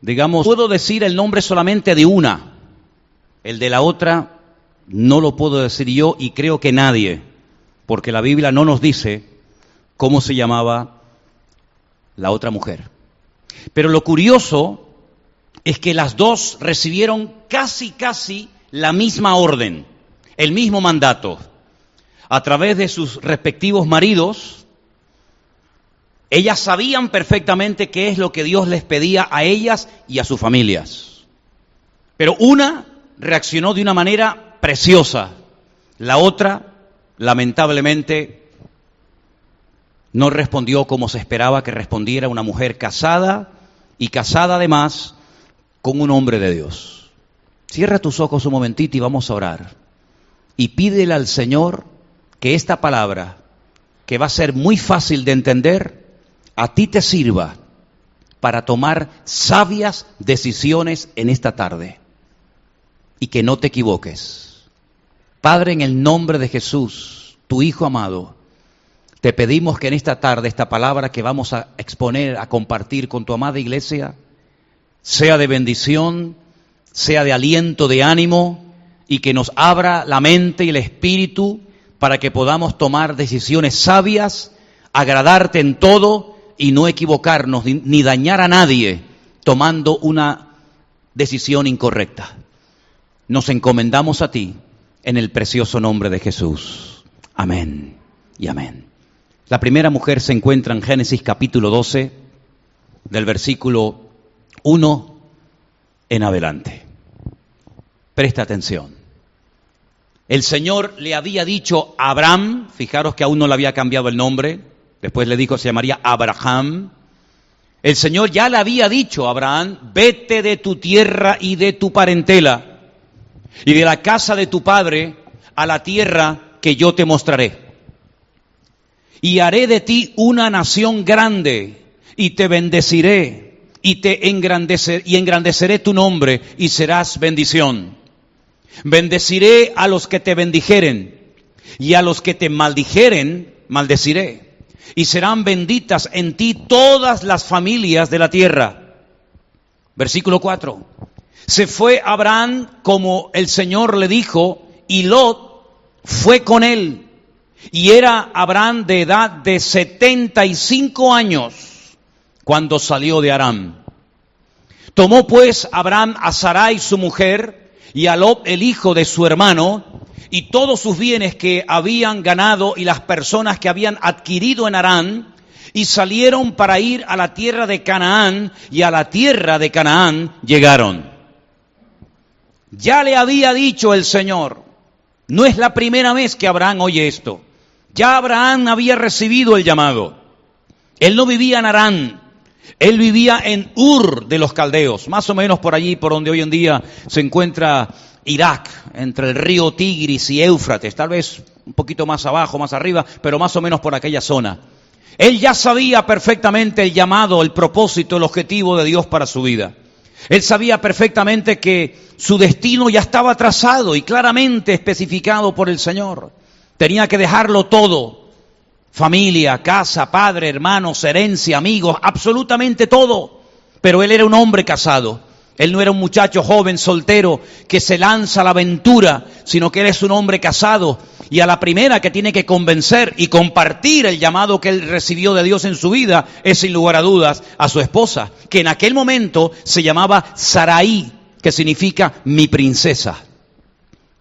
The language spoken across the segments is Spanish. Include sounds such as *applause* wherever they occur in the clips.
digamos, puedo decir el nombre solamente de una. El de la otra no lo puedo decir yo y creo que nadie, porque la Biblia no nos dice cómo se llamaba la otra mujer. Pero lo curioso es que las dos recibieron casi, casi la misma orden, el mismo mandato. A través de sus respectivos maridos, ellas sabían perfectamente qué es lo que Dios les pedía a ellas y a sus familias. Pero una reaccionó de una manera preciosa, la otra, lamentablemente, no respondió como se esperaba que respondiera una mujer casada y casada además con un hombre de Dios. Cierra tus ojos un momentito y vamos a orar. Y pídele al Señor que esta palabra, que va a ser muy fácil de entender, a ti te sirva para tomar sabias decisiones en esta tarde. Y que no te equivoques. Padre, en el nombre de Jesús, tu Hijo amado, te pedimos que en esta tarde esta palabra que vamos a exponer, a compartir con tu amada iglesia, sea de bendición, sea de aliento, de ánimo, y que nos abra la mente y el espíritu para que podamos tomar decisiones sabias, agradarte en todo y no equivocarnos ni dañar a nadie tomando una decisión incorrecta. Nos encomendamos a ti en el precioso nombre de Jesús. Amén y amén. La primera mujer se encuentra en Génesis capítulo 12, del versículo 1 en adelante. Presta atención. El Señor le había dicho a Abraham, fijaros que aún no le había cambiado el nombre, después le dijo se llamaría Abraham. El Señor ya le había dicho a Abraham, vete de tu tierra y de tu parentela y de la casa de tu padre a la tierra que yo te mostraré y haré de ti una nación grande y te bendeciré y te y engrandeceré tu nombre y serás bendición. Bendeciré a los que te bendijeren y a los que te maldijeren maldeciré y serán benditas en ti todas las familias de la tierra. Versículo 4. Se fue Abraham como el Señor le dijo y Lot fue con él y era Abraham de edad de 75 años cuando salió de Aram. Tomó pues Abraham a Sarai su mujer y a Lot el hijo de su hermano y todos sus bienes que habían ganado y las personas que habían adquirido en Arán y salieron para ir a la tierra de Canaán y a la tierra de Canaán llegaron. Ya le había dicho el Señor, no es la primera vez que Abraham oye esto. Ya Abraham había recibido el llamado. Él no vivía en Arán, él vivía en Ur de los caldeos, más o menos por allí, por donde hoy en día se encuentra Irak, entre el río Tigris y Éufrates, tal vez un poquito más abajo, más arriba, pero más o menos por aquella zona. Él ya sabía perfectamente el llamado, el propósito, el objetivo de Dios para su vida. Él sabía perfectamente que su destino ya estaba trazado y claramente especificado por el Señor. Tenía que dejarlo todo. Familia, casa, padre, hermanos, herencia, amigos, absolutamente todo. Pero él era un hombre casado. Él no era un muchacho joven, soltero, que se lanza a la aventura, sino que él es un hombre casado. Y a la primera que tiene que convencer y compartir el llamado que él recibió de Dios en su vida es sin lugar a dudas a su esposa, que en aquel momento se llamaba Saraí, que significa mi princesa.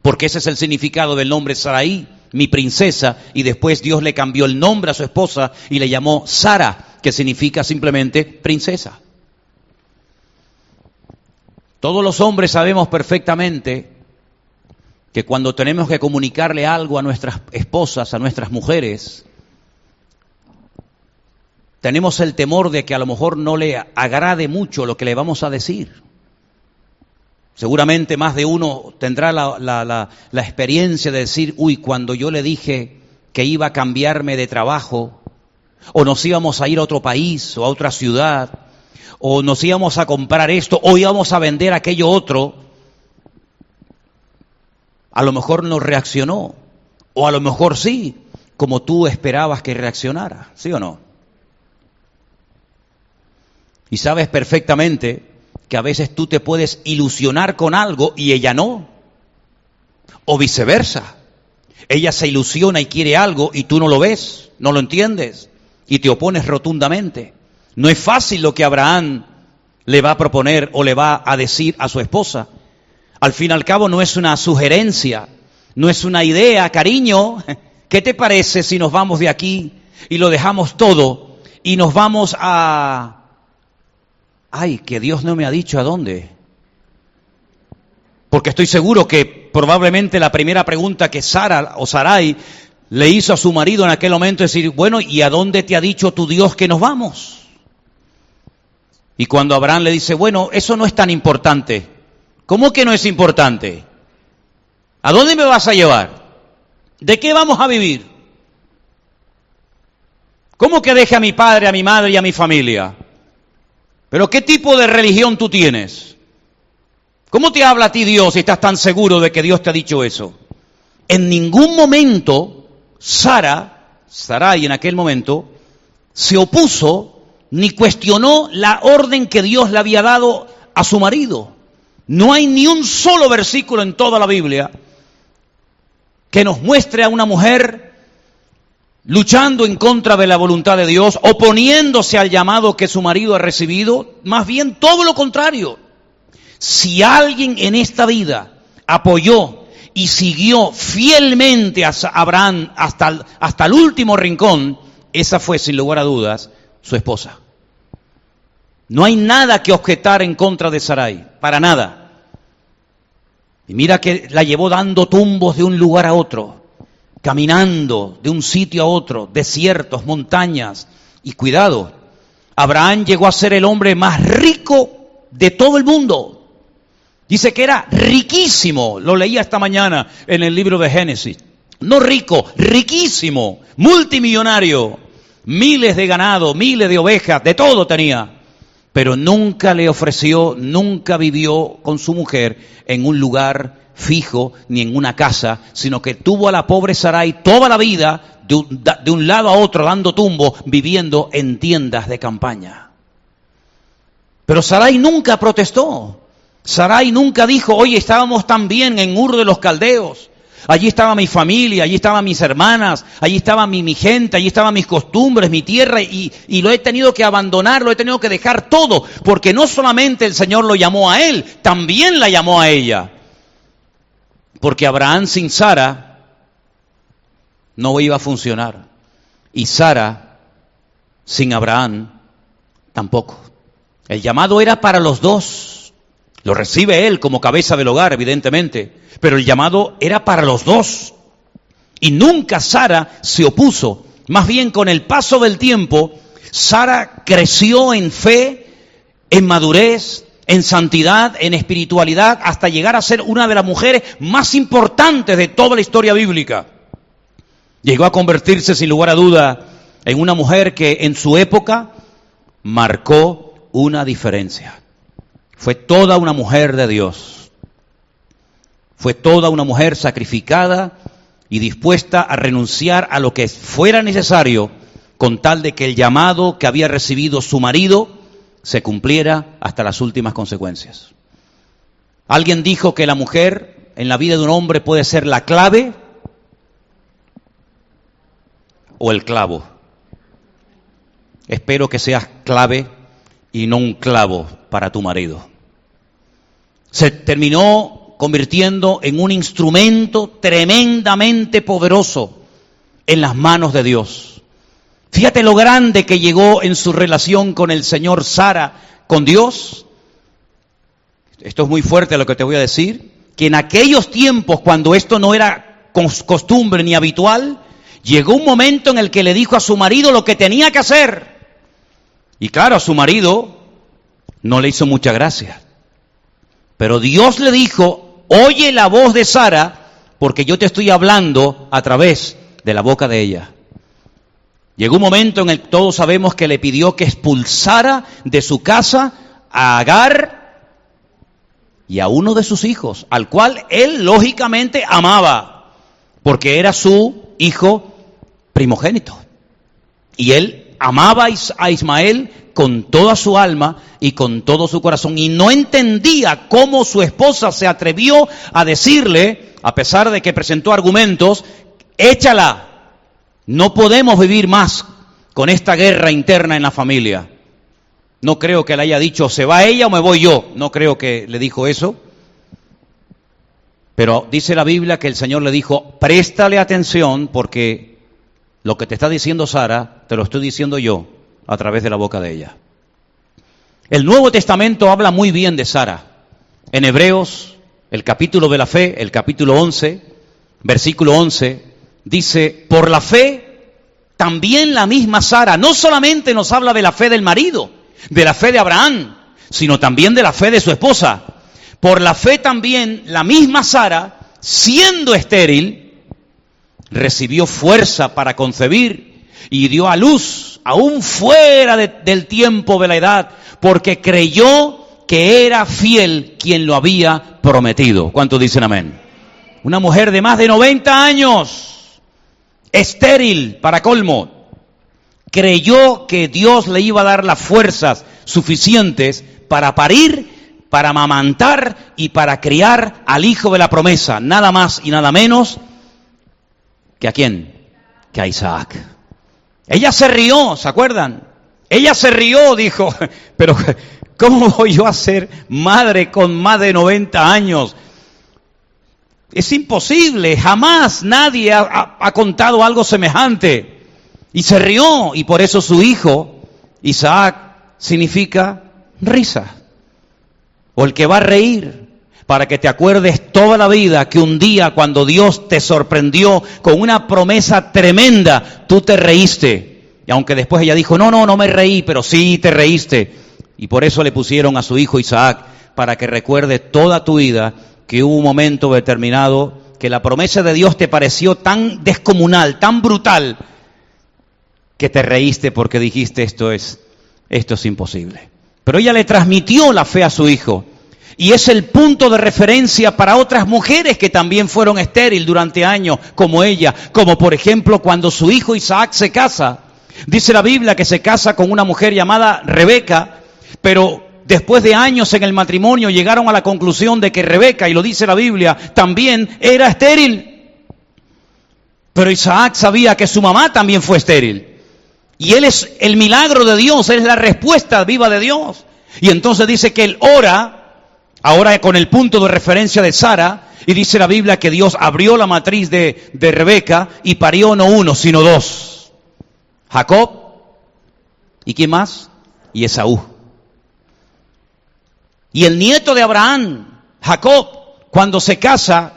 Porque ese es el significado del nombre Saraí mi princesa, y después Dios le cambió el nombre a su esposa y le llamó Sara, que significa simplemente princesa. Todos los hombres sabemos perfectamente que cuando tenemos que comunicarle algo a nuestras esposas, a nuestras mujeres, tenemos el temor de que a lo mejor no le agrade mucho lo que le vamos a decir. Seguramente más de uno tendrá la, experiencia de decir, uy, cuando yo le dije que iba a cambiarme de trabajo, o nos íbamos a ir a otro país o a otra ciudad, o nos íbamos a comprar esto, o íbamos a vender aquello otro, a lo mejor no reaccionó, o a lo mejor sí, como tú esperabas que reaccionara, ¿sí o no? Y sabes perfectamente que a veces tú te puedes ilusionar con algo y ella no. O viceversa. Ella se ilusiona y quiere algo y tú no lo ves, no lo entiendes y te opones rotundamente. No es fácil lo que Abraham le va a proponer o le va a decir a su esposa. Al fin y al cabo no es una sugerencia, no es una idea, cariño. *laughs* ¿Qué te parece si nos vamos de aquí y lo dejamos todo y nos vamos a... Ay, que Dios no me ha dicho a dónde. Porque estoy seguro que probablemente la primera pregunta que Sara o Sarai le hizo a su marido en aquel momento es decir, bueno, ¿y a dónde te ha dicho tu Dios que nos vamos? Y cuando Abraham le dice, bueno, eso no es tan importante. ¿Cómo que no es importante? ¿A dónde me vas a llevar? ¿De qué vamos a vivir? ¿Cómo que deje a mi padre, a mi madre y a mi familia? ¿Pero qué tipo de religión tú tienes? ¿Cómo te habla a ti Dios si estás tan seguro de que Dios te ha dicho eso? En ningún momento Sara, Sarai en aquel momento, se opuso ni cuestionó la orden que Dios le había dado a su marido. No hay ni un solo versículo en toda la Biblia que nos muestre a una mujer luchando en contra de la voluntad de Dios, oponiéndose al llamado que su marido ha recibido, más bien todo lo contrario. Si alguien en esta vida apoyó y siguió fielmente a Abraham hasta, hasta el último rincón, esa fue sin lugar a dudas su esposa. No hay nada que objetar en contra de Sarai, para nada. Y mira que la llevó dando tumbos de un lugar a otro, caminando de un sitio a otro, desiertos, montañas. Y cuidado, Abraham llegó a ser el hombre más rico de todo el mundo. Dice que era riquísimo, lo leía esta mañana en el libro de Génesis. No rico, riquísimo, multimillonario, miles de ganado, miles de ovejas, de todo tenía. Pero nunca le ofreció, nunca vivió con su mujer en un lugar fijo ni en una casa, sino que tuvo a la pobre Sarai toda la vida de un, lado a otro dando tumbo, viviendo en tiendas de campaña. Pero Sarai nunca protestó. Sarai nunca dijo, oye, estábamos tan bien en Ur de los Caldeos. Allí estaba mi familia, allí estaban mis hermanas, allí estaba mi, gente, allí estaban mis costumbres, mi tierra, y, y, lo he tenido que abandonar, lo he tenido que dejar todo, porque no solamente el Señor lo llamó a él, también la llamó a ella. Porque Abraham sin Sara no iba a funcionar. Y Sara sin Abraham tampoco. El llamado era para los dos. Lo recibe él como cabeza del hogar, evidentemente, pero el llamado era para los dos. Y nunca Sara se opuso. Más bien con el paso del tiempo, Sara creció en fe, en madurez, en santidad, en espiritualidad, hasta llegar a ser una de las mujeres más importantes de toda la historia bíblica. Llegó a convertirse, sin lugar a duda, en una mujer que en su época marcó una diferencia. Fue toda una mujer de Dios. Fue toda una mujer sacrificada y dispuesta a renunciar a lo que fuera necesario con tal de que el llamado que había recibido su marido se cumpliera hasta las últimas consecuencias. Alguien dijo que la mujer en la vida de un hombre puede ser la clave o el clavo. Espero que seas clave y no un clavo para tu marido. Se terminó convirtiendo en un instrumento tremendamente poderoso en las manos de Dios. Fíjate lo grande que llegó en su relación con el Señor Sara, con Dios. Esto es muy fuerte lo que te voy a decir, que en aquellos tiempos cuando esto no era costumbre ni habitual, llegó un momento en el que le dijo a su marido lo que tenía que hacer. Y claro, a su marido no le hizo mucha gracia. Pero Dios le dijo, oye la voz de Sara, porque yo te estoy hablando a través de la boca de ella. Llegó un momento en el que todos sabemos que le pidió que expulsara de su casa a Agar y a uno de sus hijos, al cual él lógicamente amaba, porque era su hijo primogénito. Y él amaba a Ismael con toda su alma y con todo su corazón y no entendía cómo su esposa se atrevió a decirle, a pesar de que presentó argumentos, échala, no podemos vivir más con esta guerra interna en la familia. No creo que le haya dicho, se va ella o me voy yo. No creo que le dijo eso. Pero dice la Biblia que el Señor le dijo, préstale atención porque lo que te está diciendo Sara, te lo estoy diciendo yo a través de la boca de ella. El Nuevo Testamento habla muy bien de Sara. En Hebreos, el capítulo de la fe, el capítulo 11, versículo 11, dice, por la fe, también la misma Sara, no solamente nos habla de la fe del marido, de la fe de Abraham, sino también de la fe de su esposa. Por la fe también la misma Sara, siendo estéril, recibió fuerza para concebir y dio a luz, aún fuera del tiempo de la edad, porque creyó que era fiel quien lo había prometido. ¿Cuántos dicen amén? Una mujer de más de 90 años, estéril para colmo, creyó que Dios le iba a dar las fuerzas suficientes para parir para amamantar y para criar al hijo de la promesa, nada más y nada menos que a quién, que a Isaac. Ella se rió, ¿se acuerdan? Ella se rió, dijo, *laughs* pero ¿cómo voy yo a ser madre con más de 90 años? Es imposible, jamás nadie ha, ha contado algo semejante. Y se rió, y por eso su hijo, Isaac, significa risa o el que va a reír, para que te acuerdes toda la vida que un día cuando Dios te sorprendió con una promesa tremenda, tú te reíste. Y aunque después ella dijo, no, no, no me reí, pero sí te reíste. Y por eso le pusieron a su hijo Isaac, para que recuerde toda tu vida que hubo un momento determinado que la promesa de Dios te pareció tan descomunal, tan brutal, que te reíste porque dijiste esto es, esto es imposible. Pero ella le transmitió la fe a su hijo. Y es el punto de referencia para otras mujeres que también fueron estériles durante años, como ella, como por ejemplo cuando su hijo Isaac se casa. Dice la Biblia que se casa con una mujer llamada Rebeca, pero después de años en el matrimonio llegaron a la conclusión de que Rebeca, y lo dice la Biblia, también era estéril. Pero Isaac sabía que su mamá también fue estéril. Y él es el milagro de Dios, él es la respuesta viva de Dios. Y entonces dice que él ora, ahora con el punto de referencia de Sara, y dice la Biblia que Dios abrió la matriz de, Rebeca y parió no uno, sino dos. Jacob, ¿y quién más? Y Esaú. Y el nieto de Abraham, Jacob, cuando se casa,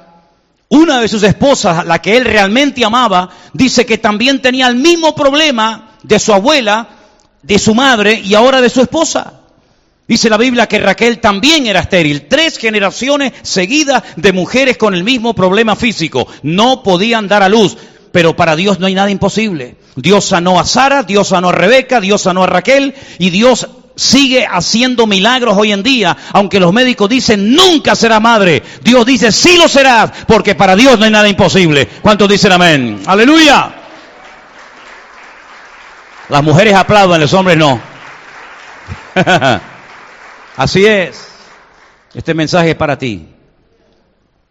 una de sus esposas, la que él realmente amaba, dice que también tenía el mismo problema de su abuela, de su madre y ahora de su esposa. Dice la Biblia que Raquel también era estéril. Tres generaciones seguidas de mujeres con el mismo problema físico. No podían dar a luz. Pero para Dios no hay nada imposible. Dios sanó a Sara, Dios sanó a Rebeca, Dios sanó a Raquel y Dios sigue haciendo milagros hoy en día. Aunque los médicos dicen nunca será madre. Dios dice sí lo serás porque para Dios no hay nada imposible. ¿Cuántos dicen amén? Aleluya. Las mujeres aplauden, los hombres no. *laughs* Así es. Este mensaje es para ti.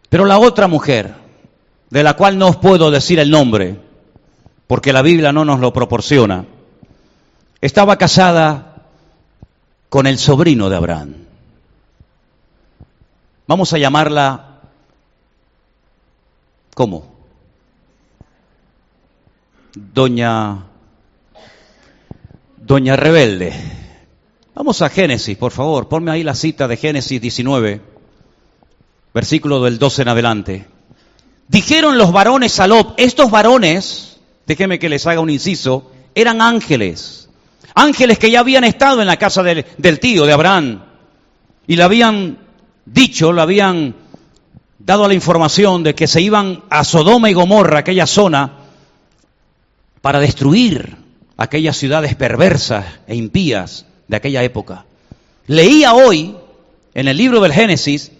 Pero la otra mujer, de la cual no os puedo decir el nombre, porque la Biblia no nos lo proporciona, estaba casada con el sobrino de Abraham. Vamos a llamarla, ¿cómo? Doña Doña Rebelde. Vamos a Génesis, por favor. Ponme ahí la cita de Génesis 19, versículo del 12 en adelante. Dijeron los varones a estos varones, déjeme que les haga un inciso, eran ángeles. Ángeles que ya habían estado en la casa del, del tío de Abraham. Y le habían dicho, le habían dado la información de que se iban a Sodoma y Gomorra, aquella zona, para destruir aquellas ciudades perversas e impías de aquella época. Leía hoy en el libro del Génesis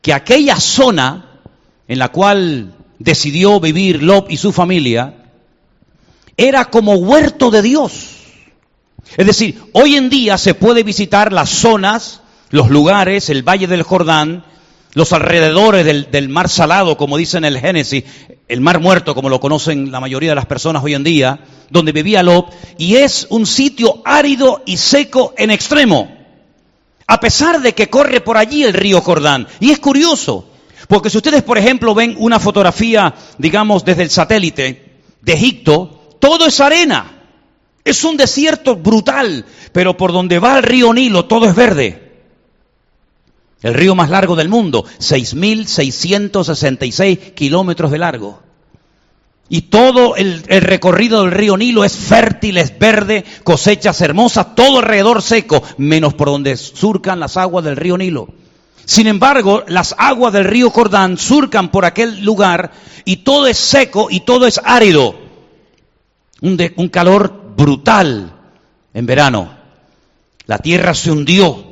que aquella zona en la cual decidió vivir Lot y su familia era como huerto de Dios, Es decir, hoy en día se puede visitar las zonas, los lugares, el Valle del Jordán, los alrededores del, del, mar salado, como dicen en el Génesis, el mar muerto, como lo conocen la mayoría de las personas hoy en día, donde vivía Lot, y es un sitio árido y seco en extremo, a pesar de que corre por allí el río Jordán. Y es curioso, porque si ustedes, por ejemplo, ven una fotografía, digamos, desde el satélite de Egipto, todo es arena. Es un desierto brutal, pero por donde va el río Nilo todo es verde. El río más largo del mundo, 6.666 kilómetros de largo. Y todo el, recorrido del río Nilo es fértil, es verde, cosechas hermosas, todo alrededor seco, menos por donde surcan las aguas del río Nilo. Sin embargo, las aguas del río Jordán surcan por aquel lugar y todo es seco y todo es árido. Un calor brutal en verano. La tierra se hundió.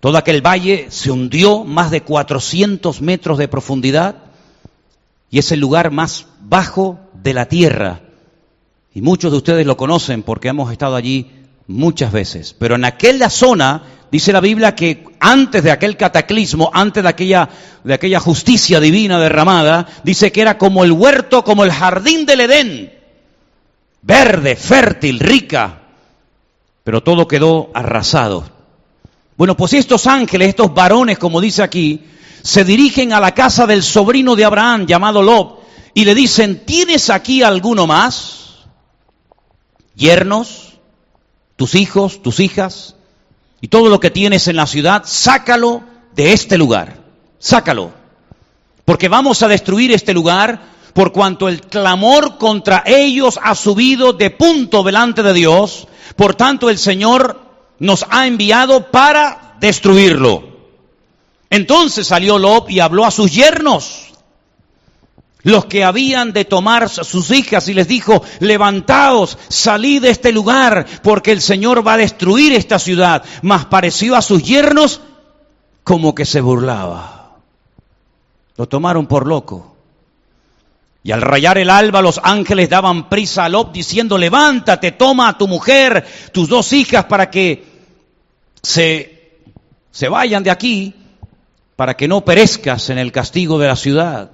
Todo aquel valle se hundió más de 400 metros de profundidad y es el lugar más bajo de la tierra. Y muchos de ustedes lo conocen porque hemos estado allí muchas veces. Pero en aquella zona dice la Biblia que antes de aquel cataclismo, antes de aquella, de aquella justicia divina derramada, dice que era como el huerto, como el jardín del Edén. Verde, fértil, rica. Pero todo quedó arrasado. Bueno, pues estos ángeles, estos varones, como dice aquí, se dirigen a la casa del sobrino de Abraham llamado Lob y le dicen, ¿tienes aquí alguno más? Yernos, tus hijos, tus hijas y todo lo que tienes en la ciudad, sácalo de este lugar, sácalo, porque vamos a destruir este lugar por cuanto el clamor contra ellos ha subido de punto delante de Dios, por tanto el Señor nos ha enviado para destruirlo. Entonces salió Lob y habló a sus yernos, los que habían de tomar sus hijas, y les dijo, levantaos, salid de este lugar, porque el Señor va a destruir esta ciudad. Mas pareció a sus yernos como que se burlaba. Lo tomaron por loco. Y al rayar el alba los ángeles daban prisa a Lob diciendo, levántate, toma a tu mujer, tus dos hijas, para que se, se vayan de aquí para que no perezcas en el castigo de la ciudad.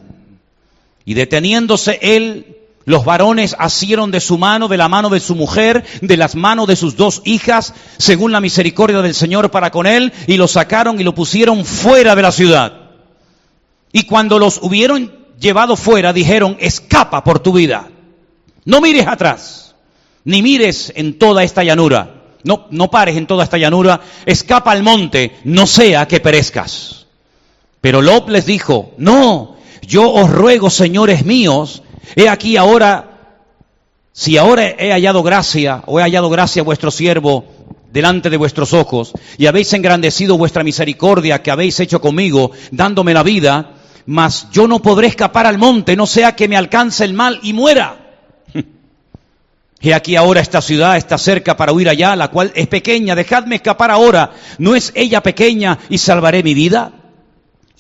Y deteniéndose él, los varones asieron de su mano, de la mano de su mujer, de las manos de sus dos hijas, según la misericordia del Señor para con él, y lo sacaron y lo pusieron fuera de la ciudad. Y cuando los hubieron llevado fuera, dijeron, escapa por tu vida. No mires atrás, ni mires en toda esta llanura. No, no pares en toda esta llanura, escapa al monte, no sea que perezcas. Pero Lot les dijo, no, yo os ruego, señores míos, he aquí ahora, si ahora he hallado gracia, o he hallado gracia a vuestro siervo delante de vuestros ojos, y habéis engrandecido vuestra misericordia que habéis hecho conmigo, dándome la vida, mas yo no podré escapar al monte, no sea que me alcance el mal y muera. He aquí ahora esta ciudad está cerca para huir allá, la cual es pequeña, dejadme escapar ahora, ¿no es ella pequeña y salvaré mi vida?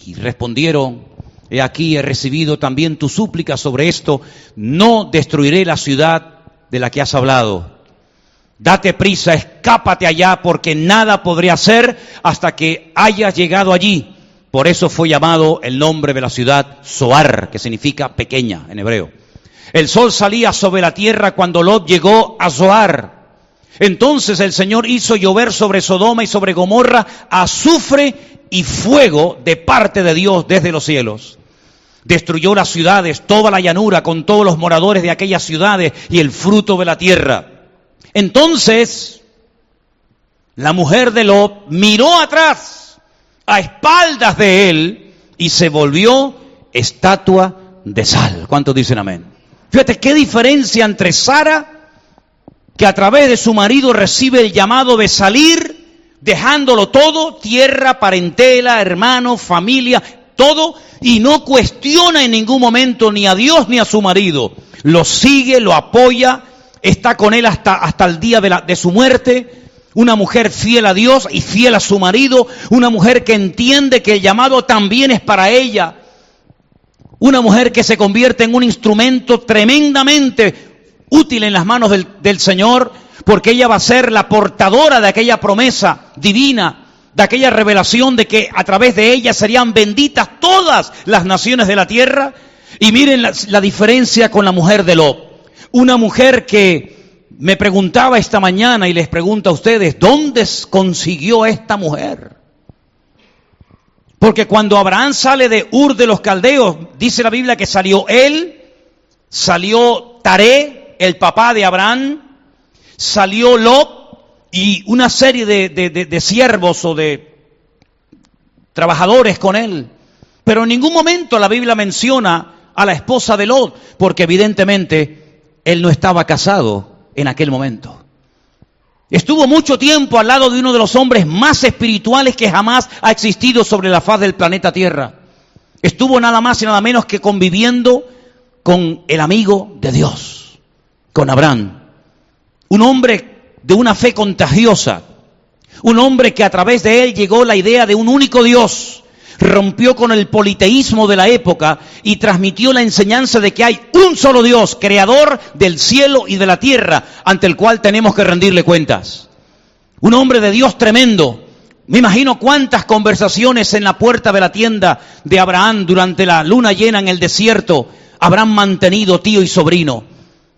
Y respondieron, he aquí he recibido también tu súplica sobre esto, no destruiré la ciudad de la que has hablado. Date prisa, escápate allá, porque nada podré hacer hasta que hayas llegado allí. Por eso fue llamado el nombre de la ciudad Soar, que significa pequeña en hebreo. El sol salía sobre la tierra cuando Lot llegó a Zoar. Entonces el Señor hizo llover sobre Sodoma y sobre Gomorra azufre y fuego de parte de Dios desde los cielos. Destruyó las ciudades, toda la llanura, con todos los moradores de aquellas ciudades y el fruto de la tierra. Entonces, la mujer de Lot miró atrás, a espaldas de él, y se volvió estatua de sal. ¿Cuántos dicen amén? Fíjate qué diferencia entre Sara, que a través de su marido recibe el llamado de salir dejándolo todo, tierra, parentela, hermano, familia, todo, y no cuestiona en ningún momento ni a Dios ni a su marido. Lo sigue, lo apoya, está con él hasta, hasta el día de, de su muerte. Una mujer fiel a Dios y fiel a su marido. Una mujer que entiende que el llamado también es para ella. Una mujer que se convierte en un instrumento tremendamente útil en las manos del, Señor porque ella va a ser la portadora de aquella promesa divina, de aquella revelación de que a través de ella serían benditas todas las naciones de la tierra. Y miren la, la diferencia con la mujer de Lot. Una mujer que me preguntaba esta mañana y les pregunto a ustedes, ¿dónde consiguió esta mujer? Porque cuando Abraham sale de Ur de los Caldeos, dice la Biblia que salió él, salió Taré, el papá de Abraham, salió Lot y una serie de, de, siervos o de trabajadores con él. Pero en ningún momento la Biblia menciona a la esposa de Lot, porque evidentemente él no estaba casado en aquel momento. Estuvo mucho tiempo al lado de uno de los hombres más espirituales que jamás ha existido sobre la faz del planeta Tierra. Estuvo nada más y nada menos que conviviendo con el amigo de Dios, con Abraham. Un hombre de una fe contagiosa. Un hombre que a través de él llegó la idea de un único Dios rompió con el politeísmo de la época y transmitió la enseñanza de que hay un solo Dios, creador del cielo y de la tierra, ante el cual tenemos que rendirle cuentas. Un hombre de Dios tremendo. Me imagino cuántas conversaciones en la puerta de la tienda de Abraham durante la luna llena en el desierto habrán mantenido tío y sobrino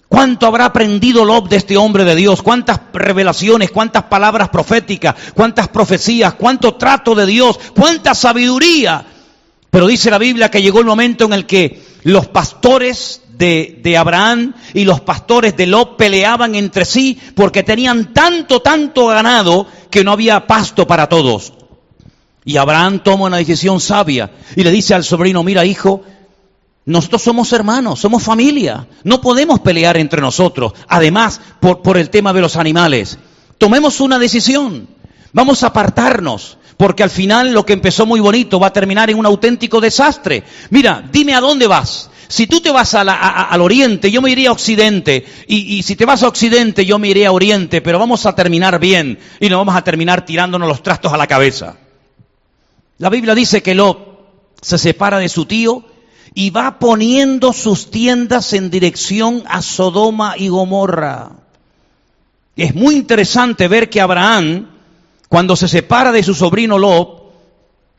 ¿Cuánto habrá aprendido Lob de este hombre de Dios? ¿Cuántas revelaciones, cuántas palabras proféticas, cuántas profecías, cuánto trato de Dios, cuánta sabiduría? Pero dice la Biblia que llegó el momento en el que los pastores de, de Abraham y los pastores de Lob peleaban entre sí porque tenían tanto, tanto ganado que no había pasto para todos. Y Abraham toma una decisión sabia y le dice al sobrino, mira hijo, nosotros somos hermanos, somos familia. No podemos pelear entre nosotros. Además, por, el tema de los animales. Tomemos una decisión. Vamos a apartarnos. Porque al final lo que empezó muy bonito va a terminar en un auténtico desastre. Mira, dime a dónde vas. Si tú te vas al oriente, yo me iría a occidente. Y, y, si te vas a occidente, yo me iré a oriente. Pero vamos a terminar bien. Y no vamos a terminar tirándonos los trastos a la cabeza. La Biblia dice que Lot se separa de su tío y va poniendo sus tiendas en dirección a Sodoma y Gomorra. Es muy interesante ver que Abraham, cuando se separa de su sobrino Lot,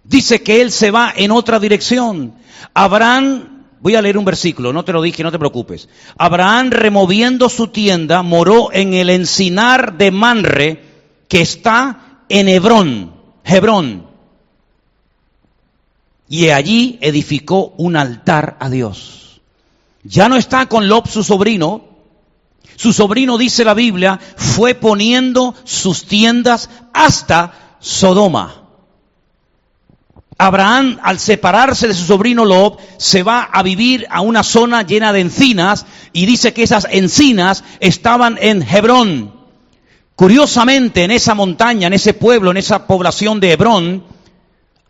dice que él se va en otra dirección. Abraham, voy a leer un versículo, no te lo dije, no te preocupes. Abraham removiendo su tienda moró en el encinar de Manre que está en Hebrón, Hebrón y allí edificó un altar a Dios. Ya no está con Lob su sobrino. Su sobrino, dice la Biblia, fue poniendo sus tiendas hasta Sodoma. Abraham, al separarse de su sobrino Lob, se va a vivir a una zona llena de encinas y dice que esas encinas estaban en Hebrón. Curiosamente, en esa montaña, en ese pueblo, en esa población de Hebrón,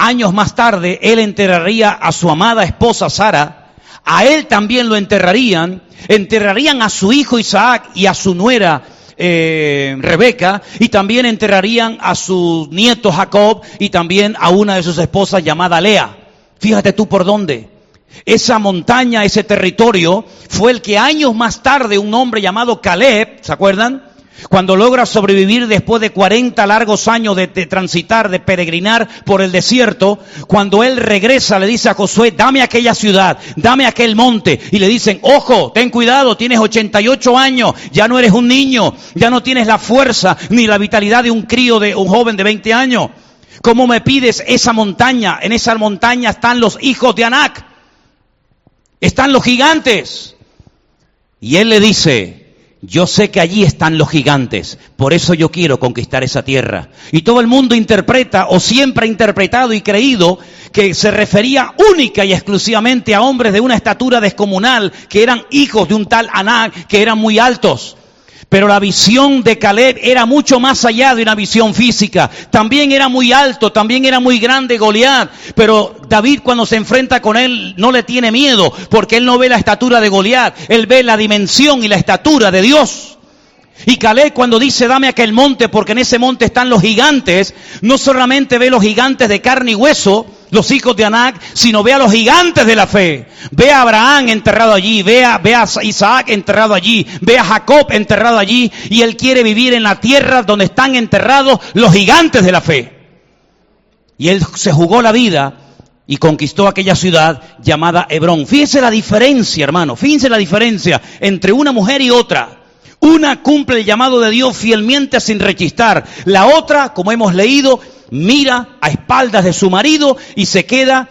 Años más tarde, él enterraría a su amada esposa Sara, a él también lo enterrarían, enterrarían a su hijo Isaac y a su nuera eh, Rebeca, y también enterrarían a su nieto Jacob y también a una de sus esposas llamada Lea. Fíjate tú por dónde. Esa montaña, ese territorio, fue el que años más tarde un hombre llamado Caleb, ¿se acuerdan? Cuando logra sobrevivir después de 40 largos años de, transitar, de peregrinar por el desierto, cuando él regresa le dice a Josué, dame aquella ciudad, dame aquel monte. Y le dicen, ojo, ten cuidado, tienes 88 años, ya no eres un niño, ya no tienes la fuerza ni la vitalidad de un crío, de un joven de 20 años. ¿Cómo me pides esa montaña? En esa montaña están los hijos de Anac. Están los gigantes. Y él le dice, yo sé que allí están los gigantes, por eso yo quiero conquistar esa tierra. Y todo el mundo interpreta o siempre ha interpretado y creído que se refería única y exclusivamente a hombres de una estatura descomunal, que eran hijos de un tal Anak, que eran muy altos. Pero la visión de Caleb era mucho más allá de una visión física. También era muy alto, también era muy grande Goliat. Pero David cuando se enfrenta con él no le tiene miedo, porque él no ve la estatura de Goliat, él ve la dimensión y la estatura de Dios. Y Caleb cuando dice dame aquel monte, porque en ese monte están los gigantes, no solamente ve los gigantes de carne y hueso, los hijos de Anac, sino ve a los gigantes de la fe. Ve a Abraham enterrado allí, ve a, ve a Isaac enterrado allí, ve a Jacob enterrado allí, y él quiere vivir en la tierra donde están enterrados los gigantes de la fe. Y él se jugó la vida y conquistó aquella ciudad llamada Hebrón. Fíjense la diferencia, hermano, fíjense la diferencia entre una mujer y otra. Una cumple el llamado de Dios fielmente sin rechistar. La otra, como hemos leído, mira a espaldas de su marido y se queda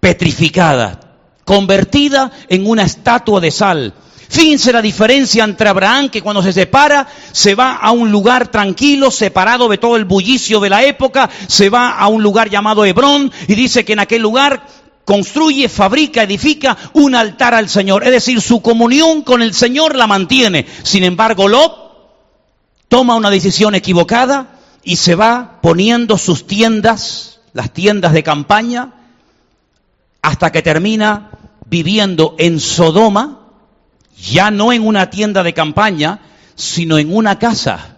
petrificada, convertida en una estatua de sal. Fíjense la diferencia entre Abraham, que cuando se separa, se va a un lugar tranquilo, separado de todo el bullicio de la época, se va a un lugar llamado Hebrón y dice que en aquel lugar construye, fabrica, edifica un altar al Señor. Es decir, su comunión con el Señor la mantiene. Sin embargo, Lot toma una decisión equivocada y se va poniendo sus tiendas, las tiendas de campaña, hasta que termina viviendo en Sodoma, ya no en una tienda de campaña, sino en una casa.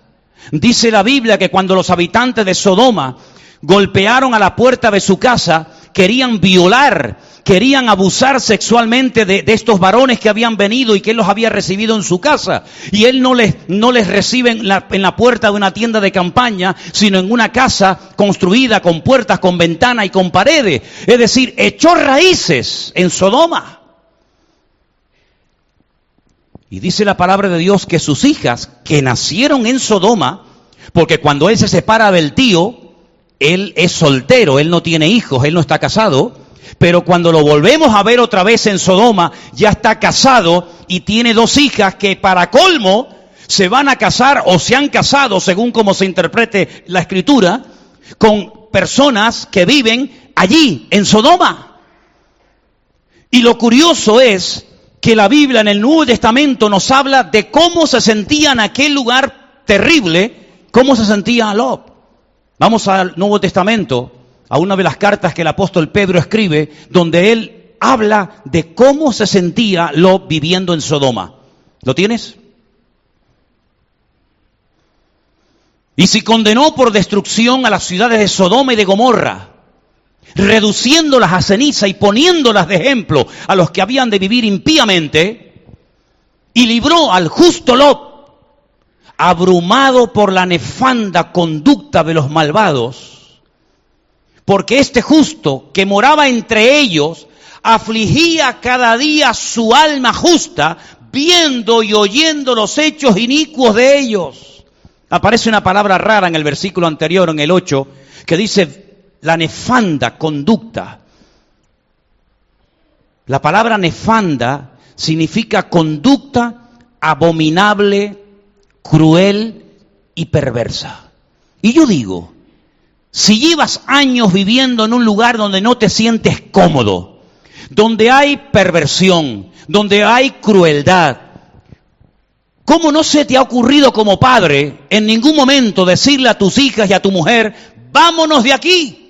Dice la Biblia que cuando los habitantes de Sodoma golpearon a la puerta de su casa, querían violar querían abusar sexualmente de, estos varones que habían venido y que él los había recibido en su casa. Y él no les, no les recibe en la, en la puerta de una tienda de campaña, sino en una casa construida con puertas, con ventana y con paredes. Es decir, echó raíces en Sodoma. Y dice la palabra de Dios que sus hijas, que nacieron en Sodoma, porque cuando él se separa del tío, él es soltero, él no tiene hijos, él no está casado, pero cuando lo volvemos a ver otra vez en Sodoma, ya está casado y tiene dos hijas que para colmo se van a casar o se han casado, según como se interprete la escritura, con personas que viven allí, en Sodoma. Y lo curioso es que la Biblia en el Nuevo Testamento nos habla de cómo se sentía en aquel lugar terrible, cómo se sentía Lot. Vamos al Nuevo Testamento, a una de las cartas que el apóstol Pedro escribe, donde él habla de cómo se sentía Lot viviendo en Sodoma. ¿Lo tienes? Y si condenó por destrucción a las ciudades de Sodoma y de Gomorra, reduciéndolas a ceniza y poniéndolas de ejemplo a los que habían de vivir impíamente, y libró al justo Lot, abrumado por la nefanda conducta de los malvados, porque este justo que moraba entre ellos afligía cada día su alma justa, viendo y oyendo los hechos inicuos de ellos. Aparece una palabra rara en el versículo anterior, en el 8, que dice la nefanda conducta. La palabra nefanda significa conducta abominable, cruel y perversa. Y yo digo, si llevas años viviendo en un lugar donde no te sientes cómodo, donde hay perversión, donde hay crueldad, ¿cómo no se te ha ocurrido como padre en ningún momento decirle a tus hijas y a tu mujer, vámonos de aquí?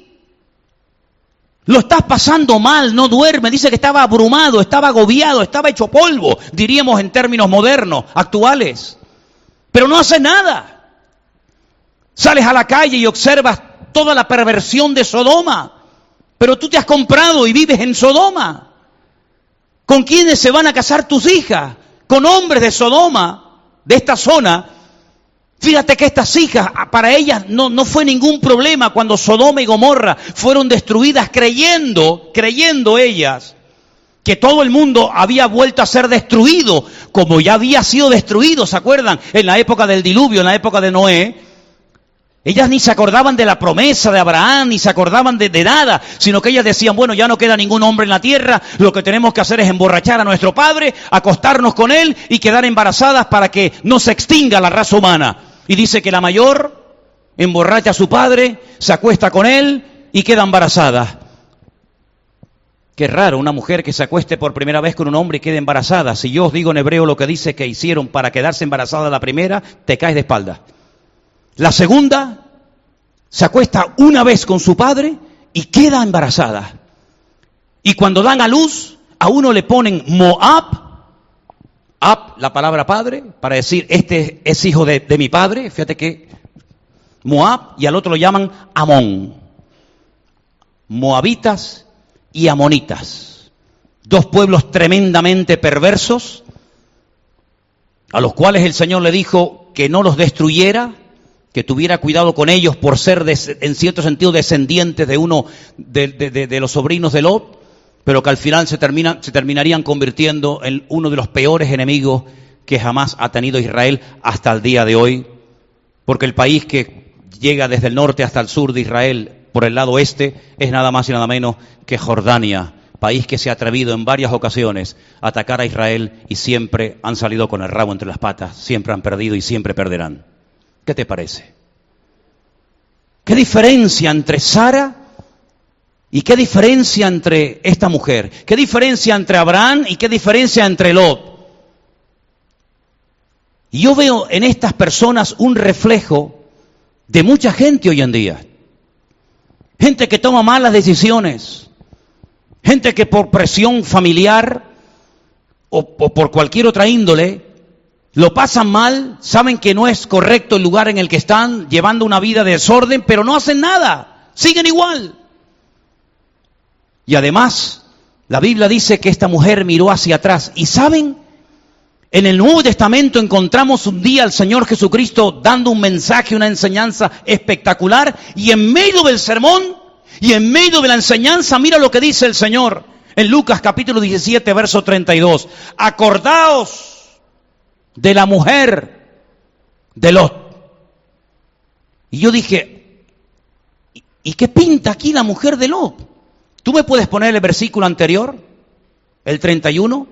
Lo estás pasando mal, no duerme, dice que estaba abrumado, estaba agobiado, estaba hecho polvo, diríamos en términos modernos, actuales. Pero no hace nada. Sales a la calle y observas toda la perversión de Sodoma. Pero tú te has comprado y vives en Sodoma. ¿Con quiénes se van a casar tus hijas? Con hombres de Sodoma, de esta zona. Fíjate que estas hijas, ah, para ellas no, no fue ningún problema cuando Sodoma y Gomorra fueron destruidas creyendo, creyendo ellas, que todo el mundo había vuelto a ser destruido, como ya había sido destruido, ¿se acuerdan? En la época del diluvio, en la época de Noé, ellas ni se acordaban de la promesa de Abraham, ni se acordaban de, nada, sino que ellas decían, bueno, ya no queda ningún hombre en la tierra, lo que tenemos que hacer es emborrachar a nuestro padre, acostarnos con él y quedar embarazadas para que no se extinga la raza humana. Y dice que la mayor emborracha a su padre, se acuesta con él y queda embarazada. Qué raro, una mujer que se acueste por primera vez con un hombre y quede embarazada. Si yo os digo en hebreo lo que dice que hicieron para quedarse embarazada la primera, te caes de espalda. La segunda se acuesta una vez con su padre y queda embarazada. Y cuando dan a luz, a uno le ponen Moab, Ab, la palabra padre, para decir, este es hijo de, de mi padre, fíjate que Moab, y al otro lo llaman Amón. moabitas y amonitas. Dos pueblos tremendamente perversos, a los cuales el Señor le dijo que no los destruyera, que tuviera cuidado con ellos por ser en cierto sentido descendientes de uno de, los sobrinos de Lot, pero que al final se, se terminarían convirtiendo en uno de los peores enemigos que jamás ha tenido Israel hasta el día de hoy, porque el país que llega desde el norte hasta el sur de Israel por el lado este es nada más y nada menos que Jordania, país que se ha atrevido en varias ocasiones a atacar a Israel y siempre han salido con el rabo entre las patas, siempre han perdido y siempre perderán. ¿Qué te parece? ¿Qué diferencia entre Sara y qué diferencia entre esta mujer? ¿Qué diferencia entre Abraham y qué diferencia entre Lot? Y yo veo en estas personas un reflejo de mucha gente hoy en día. Gente que toma malas decisiones. Gente que por presión familiar o, por cualquier otra índole lo pasan mal, saben que no es correcto el lugar en el que están, llevando una vida de desorden, pero no hacen nada, siguen igual. Y además, la Biblia dice que esta mujer miró hacia atrás. ¿Y saben? En el Nuevo Testamento encontramos un día al Señor Jesucristo dando un mensaje, una enseñanza espectacular y en medio del sermón y en medio de la enseñanza, mira lo que dice el Señor en Lucas capítulo 17, verso 32. Acordaos de la mujer de Lot. Y yo dije, ¿y qué pinta aquí la mujer de Lot? ¿Tú me puedes poner el versículo anterior, el 31?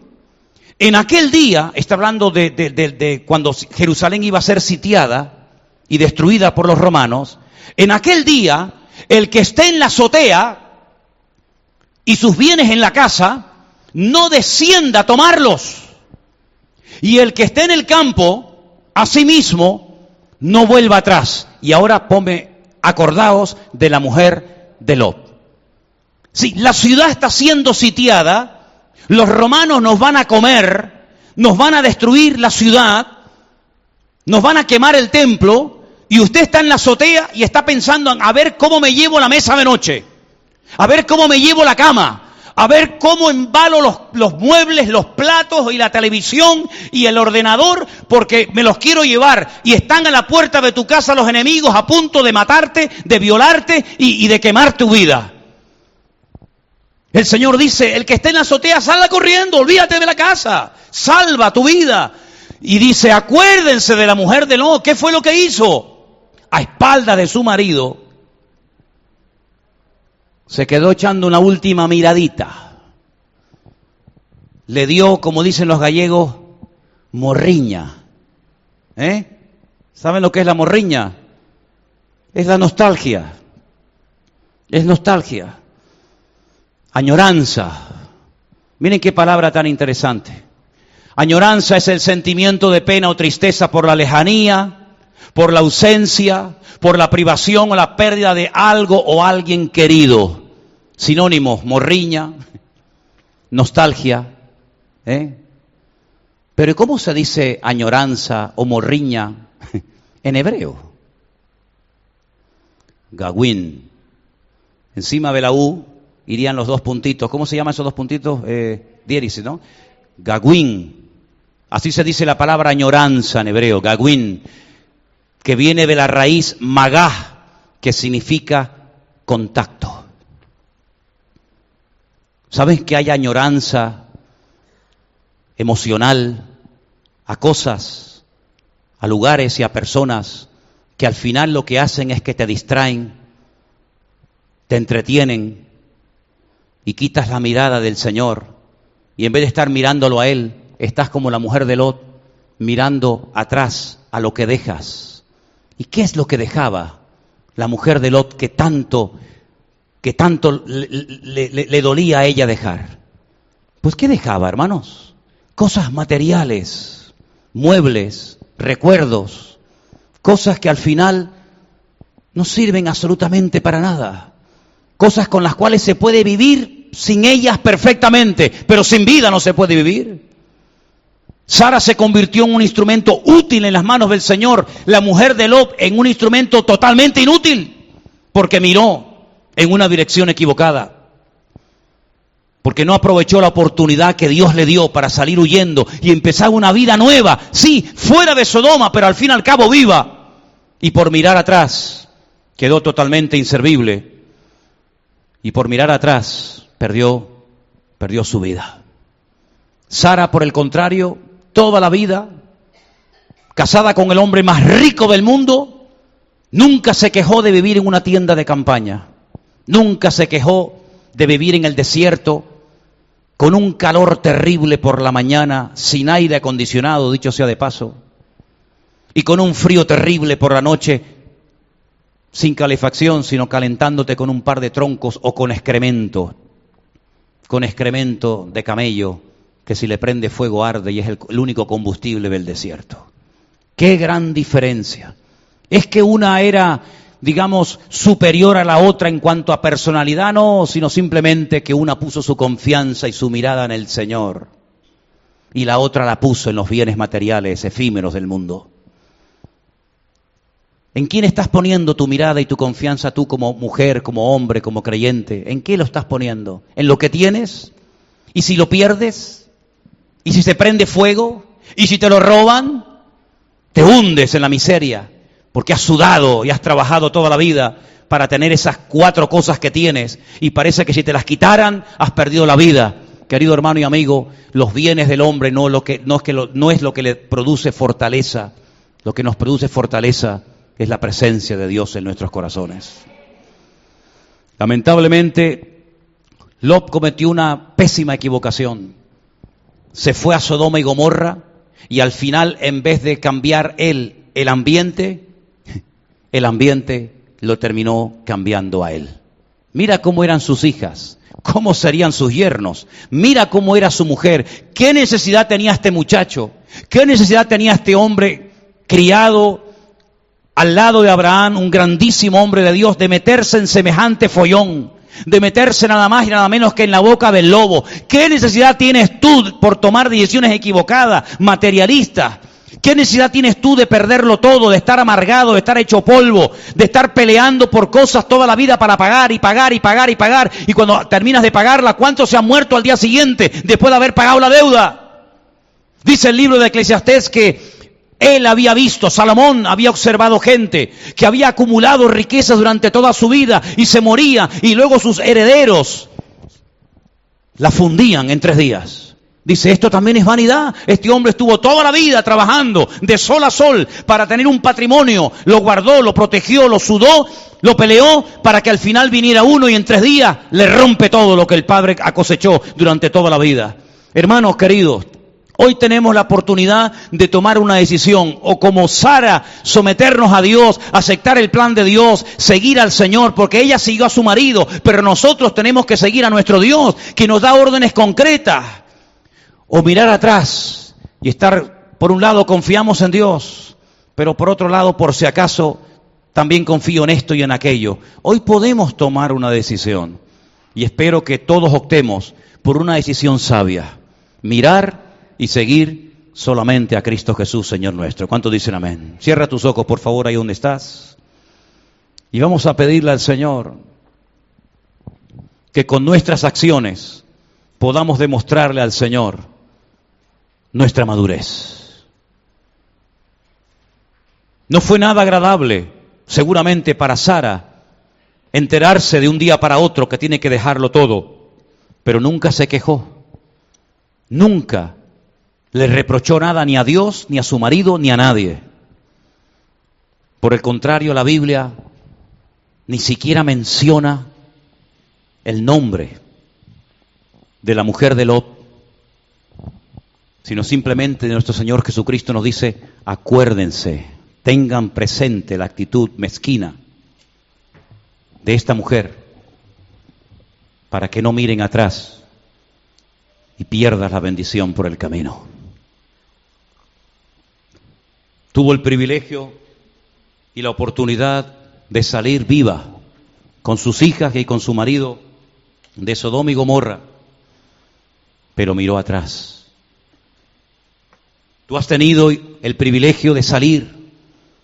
En aquel día, está hablando de, cuando Jerusalén iba a ser sitiada y destruida por los romanos, en aquel día, el que esté en la azotea y sus bienes en la casa, no descienda a tomarlos. Y el que esté en el campo, asimismo, no vuelva atrás. Y ahora ponme, acordaos de la mujer de Lot. Si la ciudad está siendo sitiada, los romanos nos van a comer, nos van a destruir la ciudad, nos van a quemar el templo y usted está en la azotea y está pensando a ver cómo me llevo la mesa de noche, a ver cómo me llevo la cama, a ver cómo embalo los, los, muebles, los platos y la televisión y el ordenador, porque me los quiero llevar. Y están a la puerta de tu casa los enemigos a punto de matarte, de violarte y, de quemar tu vida. El Señor dice, el que esté en la azotea, salga corriendo, olvídate de la casa, salva tu vida. Y dice, acuérdense de la mujer de Lot, ¿qué fue lo que hizo? A espalda de su marido, se quedó echando una última miradita. Le dio, como dicen los gallegos, morriña. ¿Eh? ¿Saben lo que es la morriña? Es la nostalgia. Es nostalgia. Añoranza. Miren qué palabra tan interesante. Añoranza es el sentimiento de pena o tristeza por la lejanía, por la ausencia, por la privación o la pérdida de algo o alguien querido. Sinónimo, morriña, nostalgia. ¿eh? Pero ¿cómo se dice añoranza o morriña *laughs* en hebreo? Gawin. Encima de la U irían los dos puntitos. ¿Cómo se llaman esos dos puntitos? Eh, diéresis, ¿no? Gagwin. Así se dice la palabra añoranza en hebreo, gagwin, que viene de la raíz magah, que significa contacto. ¿Sabes que hay añoranza emocional a cosas, a lugares y a personas que al final lo que hacen es que te distraen, te entretienen, y quitas la mirada del Señor y en vez de estar mirándolo a Él, estás como la mujer de Lot mirando atrás a lo que dejas. ¿Y qué es lo que dejaba la mujer de Lot que tanto, que tanto le, le dolía a ella dejar? Pues ¿qué dejaba, hermanos? Cosas materiales, muebles, recuerdos, cosas que al final no sirven absolutamente para nada, cosas con las cuales se puede vivir sin ellas perfectamente, pero sin vida no se puede vivir. Sara se convirtió en un instrumento útil en las manos del Señor, la mujer de Lot en un instrumento totalmente inútil, porque miró en una dirección equivocada porque no aprovechó la oportunidad que Dios le dio para salir huyendo y empezar una vida nueva, sí, fuera de Sodoma, pero al fin y al cabo viva. Y por mirar atrás quedó totalmente inservible y por mirar atrás perdió perdió su vida. Sara, por el contrario, toda la vida casada con el hombre más rico del mundo, nunca se quejó de vivir en una tienda de campaña. Nunca se quejó de vivir en el desierto con un calor terrible por la mañana, sin aire acondicionado, dicho sea de paso, y con un frío terrible por la noche, sin calefacción, sino calentándote con un par de troncos o con excremento, con excremento de camello, que si le prende fuego arde y es el, único combustible del desierto. Qué gran diferencia. Es que una era digamos, superior a la otra en cuanto a personalidad, no, sino simplemente que una puso su confianza y su mirada en el Señor y la otra la puso en los bienes materiales efímeros del mundo. ¿En quién estás poniendo tu mirada y tu confianza tú como mujer, como hombre, como creyente? ¿En qué lo estás poniendo? ¿En lo que tienes? ¿Y si lo pierdes? ¿Y si se prende fuego? ¿Y si te lo roban? Te hundes en la miseria porque has sudado y has trabajado toda la vida para tener esas cuatro cosas que tienes y parece que si te las quitaran has perdido la vida. Querido hermano y amigo, los bienes del hombre no, lo que, no, es, que no es lo que le produce fortaleza, lo que nos produce fortaleza es la presencia de Dios en nuestros corazones. Lamentablemente, Lot cometió una pésima equivocación. Se fue a Sodoma y Gomorra y al final, en vez de cambiar él el ambiente, el ambiente lo terminó cambiando a él. Mira cómo eran sus hijas, cómo serían sus yernos, mira cómo era su mujer, qué necesidad tenía este muchacho, qué necesidad tenía este hombre criado al lado de Abraham, un grandísimo hombre de Dios, de meterse en semejante follón, de meterse nada más y nada menos que en la boca del lobo. ¿Qué necesidad tienes tú por tomar decisiones equivocadas, materialistas? ¿Qué necesidad tienes tú de perderlo todo, de estar amargado, de estar hecho polvo, de estar peleando por cosas toda la vida para pagar y pagar y pagar y pagar? Y cuando terminas de pagarla, ¿cuántos se han muerto al día siguiente después de haber pagado la deuda? Dice el libro de Eclesiastés que él había visto, Salomón había observado gente que había acumulado riquezas durante toda su vida y se moría y luego sus herederos la fundían en tres días. Dice, esto también es vanidad. Este hombre estuvo toda la vida trabajando de sol a sol para tener un patrimonio. Lo guardó, lo protegió, lo sudó, lo peleó para que al final viniera uno y en tres días le rompe todo lo que el padre cosechó durante toda la vida. Hermanos queridos, hoy tenemos la oportunidad de tomar una decisión o como Sara someternos a Dios, aceptar el plan de Dios, seguir al Señor, porque ella siguió a su marido, pero nosotros tenemos que seguir a nuestro Dios, que nos da órdenes concretas o mirar atrás y estar, por un lado, confiamos en Dios, pero por otro lado, por si acaso, también confío en esto y en aquello. Hoy podemos tomar una decisión y espero que todos optemos por una decisión sabia, mirar y seguir solamente a Cristo Jesús, Señor nuestro. ¿Cuántos dicen amén? Cierra tus ojos, por favor, ahí donde estás. Y vamos a pedirle al Señor que con nuestras acciones podamos demostrarle al Señor nuestra madurez. No fue nada agradable, seguramente para Sara, enterarse de un día para otro que tiene que dejarlo todo, pero nunca se quejó, nunca le reprochó nada ni a Dios, ni a su marido, ni a nadie. Por el contrario, la Biblia ni siquiera menciona el nombre de la mujer de Lot sino simplemente nuestro Señor Jesucristo nos dice, acuérdense, tengan presente la actitud mezquina de esta mujer para que no miren atrás y pierdas la bendición por el camino. Tuvo el privilegio y la oportunidad de salir viva con sus hijas y con su marido de Sodoma y Gomorra, pero miró atrás. Tú has tenido el privilegio de salir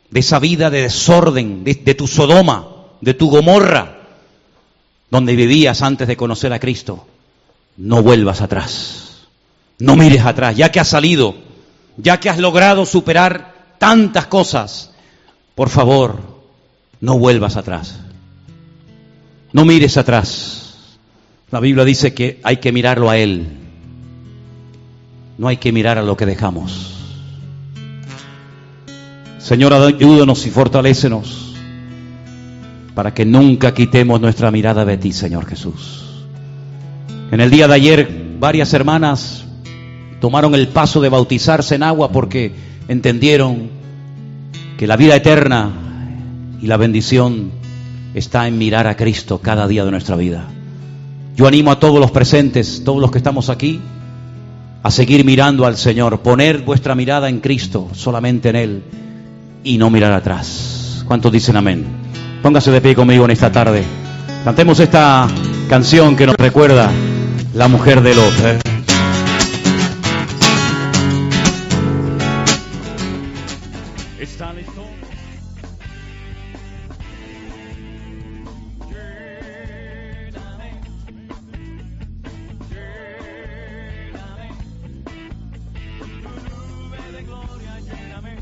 de esa vida de desorden, de, tu Sodoma, de tu Gomorra, donde vivías antes de conocer a Cristo, no vuelvas atrás. No mires atrás, ya que has salido, ya que has logrado superar tantas cosas, por favor, no vuelvas atrás. No mires atrás. La Biblia dice que hay que mirarlo a Él. No hay que mirar a lo que dejamos. Señor, ayúdanos y fortalécenos para que nunca quitemos nuestra mirada de ti, Señor Jesús. En el día de ayer, varias hermanas tomaron el paso de bautizarse en agua porque entendieron que la vida eterna y la bendición está en mirar a Cristo cada día de nuestra vida. Yo animo a todos los presentes, todos los que estamos aquí, a seguir mirando al Señor, poner vuestra mirada en Cristo, solamente en Él, y no mirar atrás. ¿Cuántos dicen amén? Póngase de pie conmigo en esta tarde. Cantemos esta canción que nos recuerda la mujer de Lot. gloria lléname